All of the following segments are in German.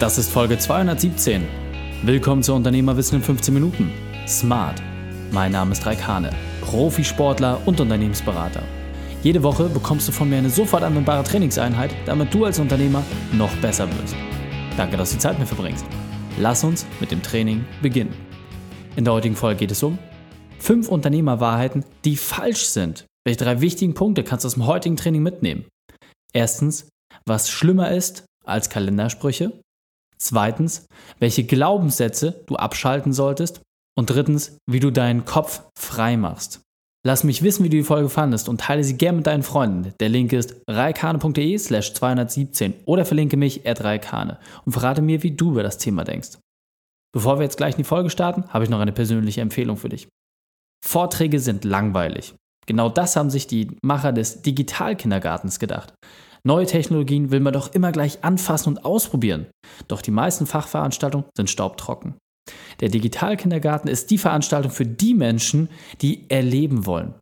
Das ist Folge 217. Willkommen zu Unternehmerwissen in 15 Minuten. Smart. Mein Name ist Raikane, Profisportler und Unternehmensberater. Jede Woche bekommst du von mir eine sofort anwendbare Trainingseinheit, damit du als Unternehmer noch besser wirst. Danke, dass du die Zeit mit verbringst. Lass uns mit dem Training beginnen. In der heutigen Folge geht es um fünf Unternehmerwahrheiten, die falsch sind. Welche drei wichtigen Punkte kannst du aus dem heutigen Training mitnehmen? Erstens, was schlimmer ist als Kalendersprüche. Zweitens, welche Glaubenssätze du abschalten solltest. Und drittens, wie du deinen Kopf frei machst. Lass mich wissen, wie du die Folge fandest und teile sie gerne mit deinen Freunden. Der Link ist reikane.de slash 217 oder verlinke mich at reikane und verrate mir, wie du über das Thema denkst. Bevor wir jetzt gleich in die Folge starten, habe ich noch eine persönliche Empfehlung für dich. Vorträge sind langweilig. Genau das haben sich die Macher des Digitalkindergartens gedacht. Neue Technologien will man doch immer gleich anfassen und ausprobieren. Doch die meisten Fachveranstaltungen sind staubtrocken. Der Digitalkindergarten ist die Veranstaltung für die Menschen, die erleben wollen.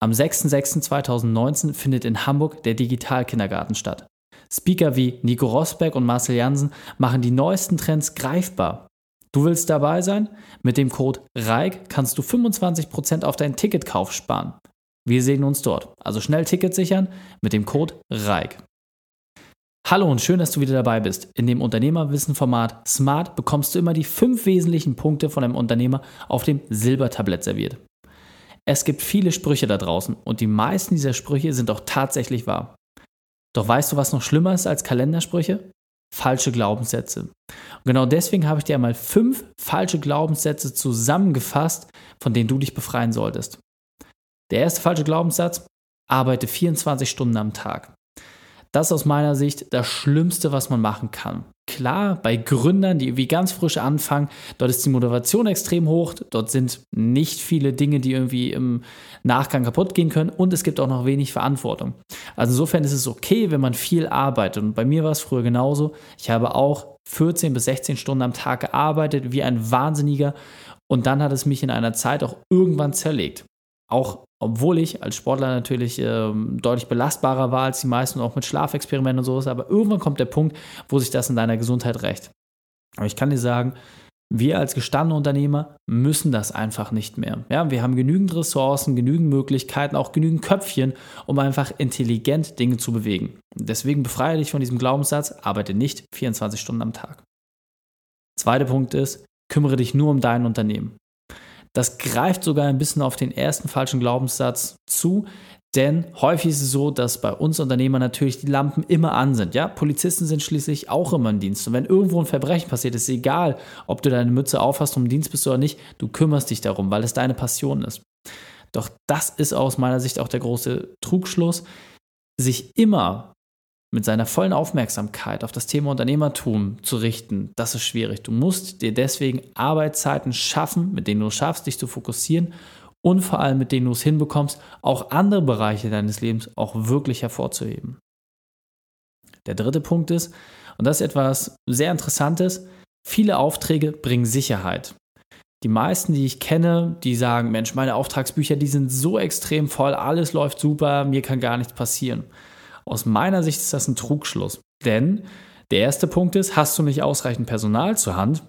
Am 6.6.2019 findet in Hamburg der Digitalkindergarten statt. Speaker wie Nico Rosberg und Marcel Jansen machen die neuesten Trends greifbar. Du willst dabei sein? Mit dem Code REIK kannst du 25% auf deinen Ticketkauf sparen. Wir sehen uns dort. Also schnell Ticket sichern mit dem Code REIK. Hallo und schön, dass du wieder dabei bist. In dem Unternehmerwissen-Format Smart bekommst du immer die fünf wesentlichen Punkte von einem Unternehmer auf dem Silbertablett serviert. Es gibt viele Sprüche da draußen und die meisten dieser Sprüche sind auch tatsächlich wahr. Doch weißt du, was noch schlimmer ist als Kalendersprüche? Falsche Glaubenssätze. Und genau deswegen habe ich dir einmal fünf falsche Glaubenssätze zusammengefasst, von denen du dich befreien solltest. Der erste falsche Glaubenssatz, arbeite 24 Stunden am Tag. Das ist aus meiner Sicht das Schlimmste, was man machen kann. Klar, bei Gründern, die irgendwie ganz frisch anfangen, dort ist die Motivation extrem hoch, dort sind nicht viele Dinge, die irgendwie im Nachgang kaputt gehen können und es gibt auch noch wenig Verantwortung. Also insofern ist es okay, wenn man viel arbeitet und bei mir war es früher genauso. Ich habe auch 14 bis 16 Stunden am Tag gearbeitet, wie ein Wahnsinniger und dann hat es mich in einer Zeit auch irgendwann zerlegt. Auch obwohl ich als Sportler natürlich ähm, deutlich belastbarer war als die meisten, auch mit Schlafexperimenten und sowas. Aber irgendwann kommt der Punkt, wo sich das in deiner Gesundheit rächt. Aber ich kann dir sagen, wir als gestandene Unternehmer müssen das einfach nicht mehr. Ja, wir haben genügend Ressourcen, genügend Möglichkeiten, auch genügend Köpfchen, um einfach intelligent Dinge zu bewegen. Deswegen befreie dich von diesem Glaubenssatz, arbeite nicht 24 Stunden am Tag. Zweiter Punkt ist, kümmere dich nur um dein Unternehmen. Das greift sogar ein bisschen auf den ersten falschen Glaubenssatz zu, denn häufig ist es so, dass bei uns Unternehmern natürlich die Lampen immer an sind. Ja, Polizisten sind schließlich auch immer im Dienst. Und wenn irgendwo ein Verbrechen passiert, ist egal, ob du deine Mütze aufhast im Dienst bist oder nicht, du kümmerst dich darum, weil es deine Passion ist. Doch das ist aus meiner Sicht auch der große Trugschluss, sich immer mit seiner vollen Aufmerksamkeit auf das Thema Unternehmertum zu richten, das ist schwierig. Du musst dir deswegen Arbeitszeiten schaffen, mit denen du es schaffst, dich zu fokussieren und vor allem mit denen du es hinbekommst, auch andere Bereiche deines Lebens auch wirklich hervorzuheben. Der dritte Punkt ist, und das ist etwas sehr Interessantes, viele Aufträge bringen Sicherheit. Die meisten, die ich kenne, die sagen, Mensch, meine Auftragsbücher, die sind so extrem voll, alles läuft super, mir kann gar nichts passieren. Aus meiner Sicht ist das ein Trugschluss. Denn der erste Punkt ist, hast du nicht ausreichend Personal zur Hand,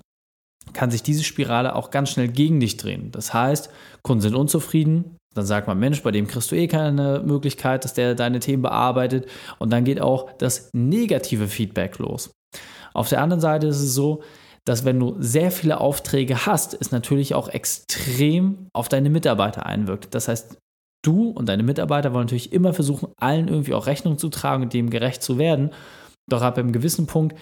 kann sich diese Spirale auch ganz schnell gegen dich drehen. Das heißt, Kunden sind unzufrieden, dann sagt man, Mensch, bei dem kriegst du eh keine Möglichkeit, dass der deine Themen bearbeitet. Und dann geht auch das negative Feedback los. Auf der anderen Seite ist es so, dass wenn du sehr viele Aufträge hast, es natürlich auch extrem auf deine Mitarbeiter einwirkt. Das heißt, du und deine Mitarbeiter wollen natürlich immer versuchen, allen irgendwie auch Rechnung zu tragen und dem gerecht zu werden. Doch ab einem gewissen Punkt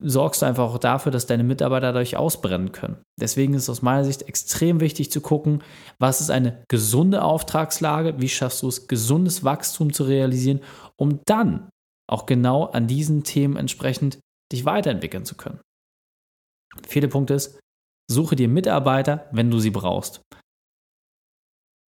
sorgst du einfach auch dafür, dass deine Mitarbeiter dadurch ausbrennen können. Deswegen ist es aus meiner Sicht extrem wichtig zu gucken, was ist eine gesunde Auftragslage, wie schaffst du es, gesundes Wachstum zu realisieren, um dann auch genau an diesen Themen entsprechend dich weiterentwickeln zu können. Vierter Punkt ist, suche dir Mitarbeiter, wenn du sie brauchst.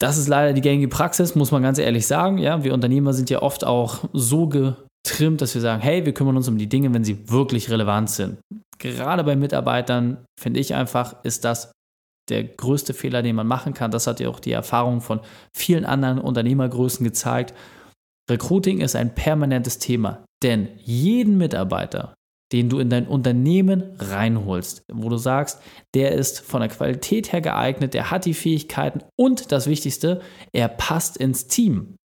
Das ist leider die gängige Praxis, muss man ganz ehrlich sagen. Ja, wir Unternehmer sind ja oft auch so getrimmt, dass wir sagen, hey, wir kümmern uns um die Dinge, wenn sie wirklich relevant sind. Gerade bei Mitarbeitern finde ich einfach, ist das der größte Fehler, den man machen kann. Das hat ja auch die Erfahrung von vielen anderen Unternehmergrößen gezeigt. Recruiting ist ein permanentes Thema, denn jeden Mitarbeiter den du in dein Unternehmen reinholst, wo du sagst, der ist von der Qualität her geeignet, der hat die Fähigkeiten und das Wichtigste, er passt ins Team,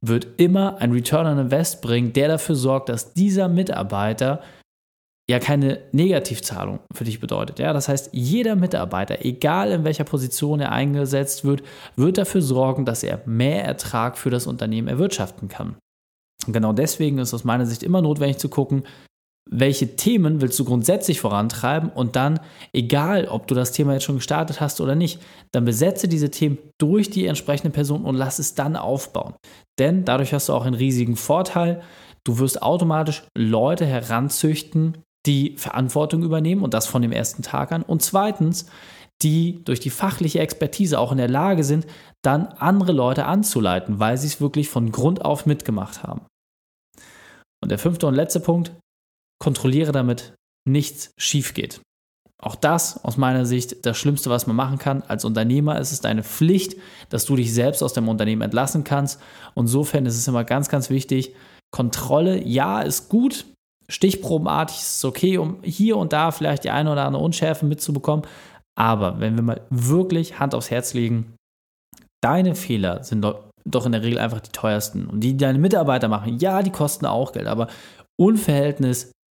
wird immer ein Return on Invest bringen, der dafür sorgt, dass dieser Mitarbeiter ja keine Negativzahlung für dich bedeutet. Ja, das heißt, jeder Mitarbeiter, egal in welcher Position er eingesetzt wird, wird dafür sorgen, dass er mehr Ertrag für das Unternehmen erwirtschaften kann. Und genau deswegen ist aus meiner Sicht immer notwendig zu gucken, welche Themen willst du grundsätzlich vorantreiben und dann, egal ob du das Thema jetzt schon gestartet hast oder nicht, dann besetze diese Themen durch die entsprechende Person und lass es dann aufbauen. Denn dadurch hast du auch einen riesigen Vorteil. Du wirst automatisch Leute heranzüchten, die Verantwortung übernehmen und das von dem ersten Tag an. Und zweitens, die durch die fachliche Expertise auch in der Lage sind, dann andere Leute anzuleiten, weil sie es wirklich von Grund auf mitgemacht haben. Und der fünfte und letzte Punkt, kontrolliere damit nichts schief geht. Auch das aus meiner Sicht das Schlimmste, was man machen kann. Als Unternehmer ist es deine Pflicht, dass du dich selbst aus dem Unternehmen entlassen kannst. Und insofern ist es immer ganz, ganz wichtig, Kontrolle, ja, ist gut, stichprobenartig ist es okay, um hier und da vielleicht die eine oder andere Unschärfe mitzubekommen. Aber wenn wir mal wirklich Hand aufs Herz legen, deine Fehler sind doch in der Regel einfach die teuersten. Und die, die deine Mitarbeiter machen, ja, die kosten auch Geld, aber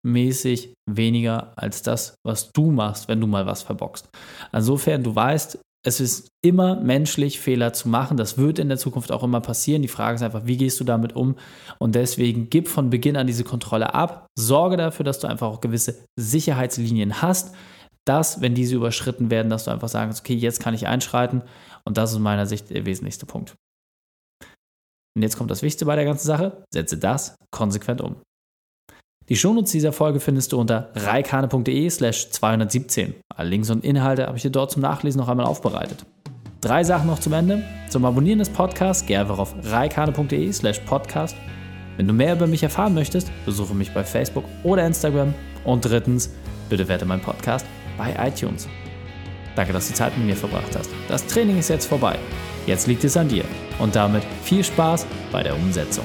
unverhältnismäßig weniger als das, was du machst, wenn du mal was verbockst. Insofern, du weißt, es ist immer menschlich, Fehler zu machen. Das wird in der Zukunft auch immer passieren. Die Frage ist einfach, wie gehst du damit um? Und deswegen gib von Beginn an diese Kontrolle ab. Sorge dafür, dass du einfach auch gewisse Sicherheitslinien hast, dass, wenn diese überschritten werden, dass du einfach sagst, okay, jetzt kann ich einschreiten. Und das ist aus meiner Sicht der wesentlichste Punkt. Und jetzt kommt das Wichtigste bei der ganzen Sache. Setze das konsequent um. Die Shownotes dieser Folge findest du unter reikane.de slash 217. Alle Links und Inhalte habe ich dir dort zum Nachlesen noch einmal aufbereitet. Drei Sachen noch zum Ende. Zum Abonnieren des Podcasts geh einfach auf reikane.de slash podcast. Wenn du mehr über mich erfahren möchtest, besuche mich bei Facebook oder Instagram. Und drittens, bitte werte meinen Podcast bei iTunes. Danke, dass du Zeit mit mir verbracht hast. Das Training ist jetzt vorbei. Jetzt liegt es an dir. Und damit viel Spaß bei der Umsetzung.